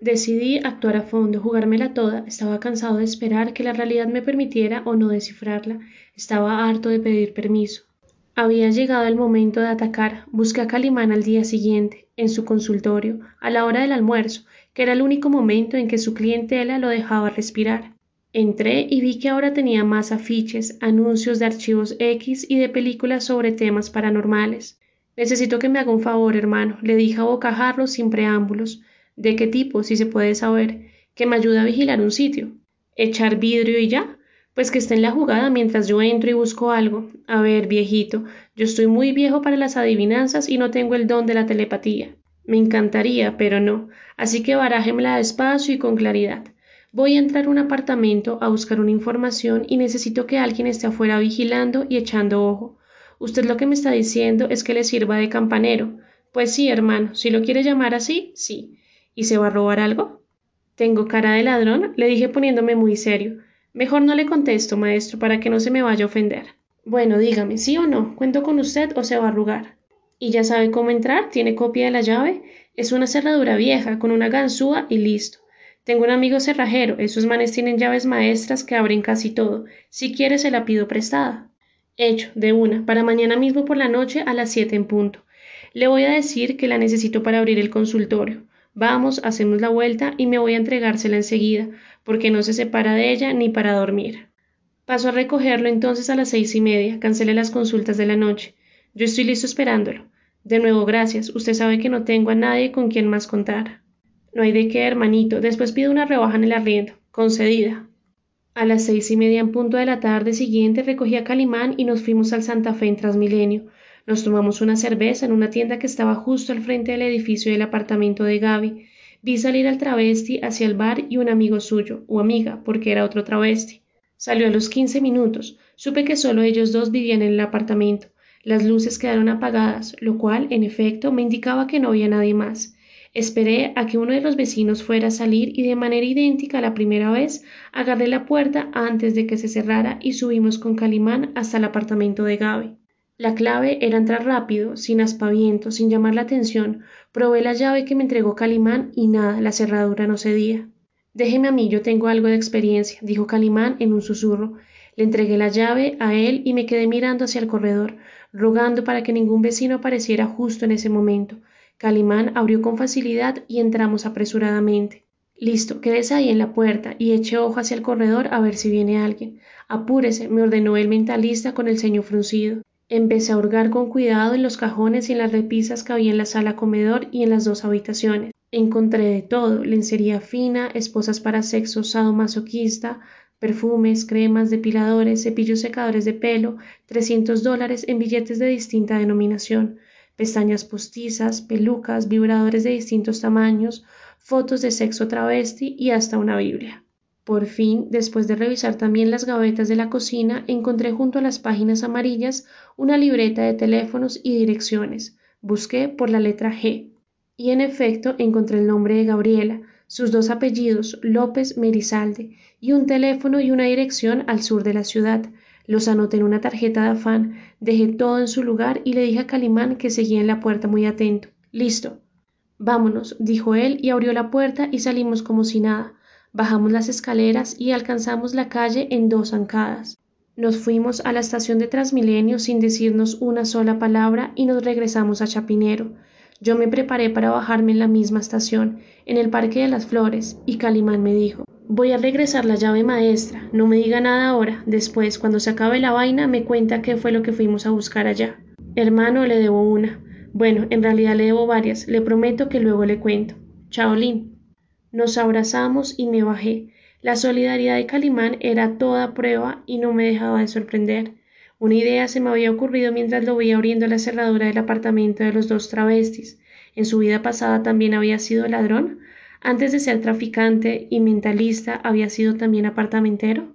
Decidí actuar a fondo, jugármela toda. Estaba cansado de esperar que la realidad me permitiera o no descifrarla. Estaba harto de pedir permiso. Había llegado el momento de atacar. Busqué a Calimán al día siguiente, en su consultorio, a la hora del almuerzo, que era el único momento en que su clientela lo dejaba respirar. Entré y vi que ahora tenía más afiches, anuncios de archivos X y de películas sobre temas paranormales. Necesito que me haga un favor, hermano, le dije a bocajarro sin preámbulos. ¿De qué tipo, si se puede saber? Que me ayude a vigilar un sitio. ¿Echar vidrio y ya? Pues que esté en la jugada mientras yo entro y busco algo. A ver, viejito, yo estoy muy viejo para las adivinanzas y no tengo el don de la telepatía. Me encantaría, pero no. Así que barájemela despacio y con claridad. Voy a entrar a un apartamento a buscar una información y necesito que alguien esté afuera vigilando y echando ojo. Usted lo que me está diciendo es que le sirva de campanero. Pues sí, hermano, si lo quiere llamar así, sí. ¿Y se va a robar algo? Tengo cara de ladrón, le dije poniéndome muy serio. Mejor no le contesto, maestro, para que no se me vaya a ofender. Bueno, dígame, ¿sí o no? ¿Cuento con usted o se va a arrugar? ¿Y ya sabe cómo entrar? ¿Tiene copia de la llave? Es una cerradura vieja, con una ganzúa y listo. Tengo un amigo cerrajero, esos manes tienen llaves maestras que abren casi todo. Si quiere se la pido prestada. Hecho, de una, para mañana mismo por la noche a las siete en punto. Le voy a decir que la necesito para abrir el consultorio. Vamos, hacemos la vuelta y me voy a entregársela enseguida, porque no se separa de ella ni para dormir. Paso a recogerlo entonces a las seis y media, cancelé las consultas de la noche. Yo estoy listo esperándolo. De nuevo, gracias. Usted sabe que no tengo a nadie con quien más contar. No hay de qué, hermanito. Después pido una rebaja en el arriendo. Concedida. A las seis y media en punto de la tarde siguiente recogí a Calimán y nos fuimos al Santa Fe en Transmilenio. Nos tomamos una cerveza en una tienda que estaba justo al frente del edificio del apartamento de Gaby. Vi salir al travesti hacia el bar y un amigo suyo, o amiga, porque era otro travesti. Salió a los quince minutos. Supe que solo ellos dos vivían en el apartamento. Las luces quedaron apagadas, lo cual, en efecto, me indicaba que no había nadie más. Esperé a que uno de los vecinos fuera a salir y de manera idéntica a la primera vez agarré la puerta antes de que se cerrara y subimos con Calimán hasta el apartamento de Gaby. La clave era entrar rápido, sin aspaviento, sin llamar la atención. Probé la llave que me entregó Calimán y nada, la cerradura no cedía. Déjeme a mí, yo tengo algo de experiencia, dijo Calimán en un susurro. Le entregué la llave a él y me quedé mirando hacia el corredor, rogando para que ningún vecino apareciera justo en ese momento. Calimán abrió con facilidad y entramos apresuradamente. Listo, quédese ahí en la puerta y eche ojo hacia el corredor a ver si viene alguien. Apúrese, me ordenó el mentalista con el ceño fruncido. Empecé a hurgar con cuidado en los cajones y en las repisas que había en la sala comedor y en las dos habitaciones. Encontré de todo, lencería fina, esposas para sexo sadomasoquista, perfumes, cremas, depiladores, cepillos secadores de pelo, trescientos dólares en billetes de distinta denominación, pestañas postizas, pelucas, vibradores de distintos tamaños, fotos de sexo travesti y hasta una Biblia. Por fin, después de revisar también las gavetas de la cocina, encontré junto a las páginas amarillas una libreta de teléfonos y direcciones. Busqué por la letra G. Y en efecto encontré el nombre de Gabriela, sus dos apellidos, López Merizalde, y un teléfono y una dirección al sur de la ciudad. Los anoté en una tarjeta de afán, dejé todo en su lugar y le dije a Calimán que seguía en la puerta muy atento. Listo. Vámonos, dijo él y abrió la puerta y salimos como si nada. Bajamos las escaleras y alcanzamos la calle en dos zancadas. Nos fuimos a la estación de Transmilenio sin decirnos una sola palabra y nos regresamos a Chapinero. Yo me preparé para bajarme en la misma estación, en el Parque de las Flores, y Calimán me dijo Voy a regresar la llave maestra, no me diga nada ahora, después, cuando se acabe la vaina, me cuenta qué fue lo que fuimos a buscar allá. Hermano, le debo una. Bueno, en realidad le debo varias, le prometo que luego le cuento. Chaolín. Nos abrazamos y me bajé. La solidaridad de Calimán era toda prueba y no me dejaba de sorprender. Una idea se me había ocurrido mientras lo veía abriendo la cerradura del apartamento de los dos travestis. ¿En su vida pasada también había sido ladrón? ¿Antes de ser traficante y mentalista había sido también apartamentero?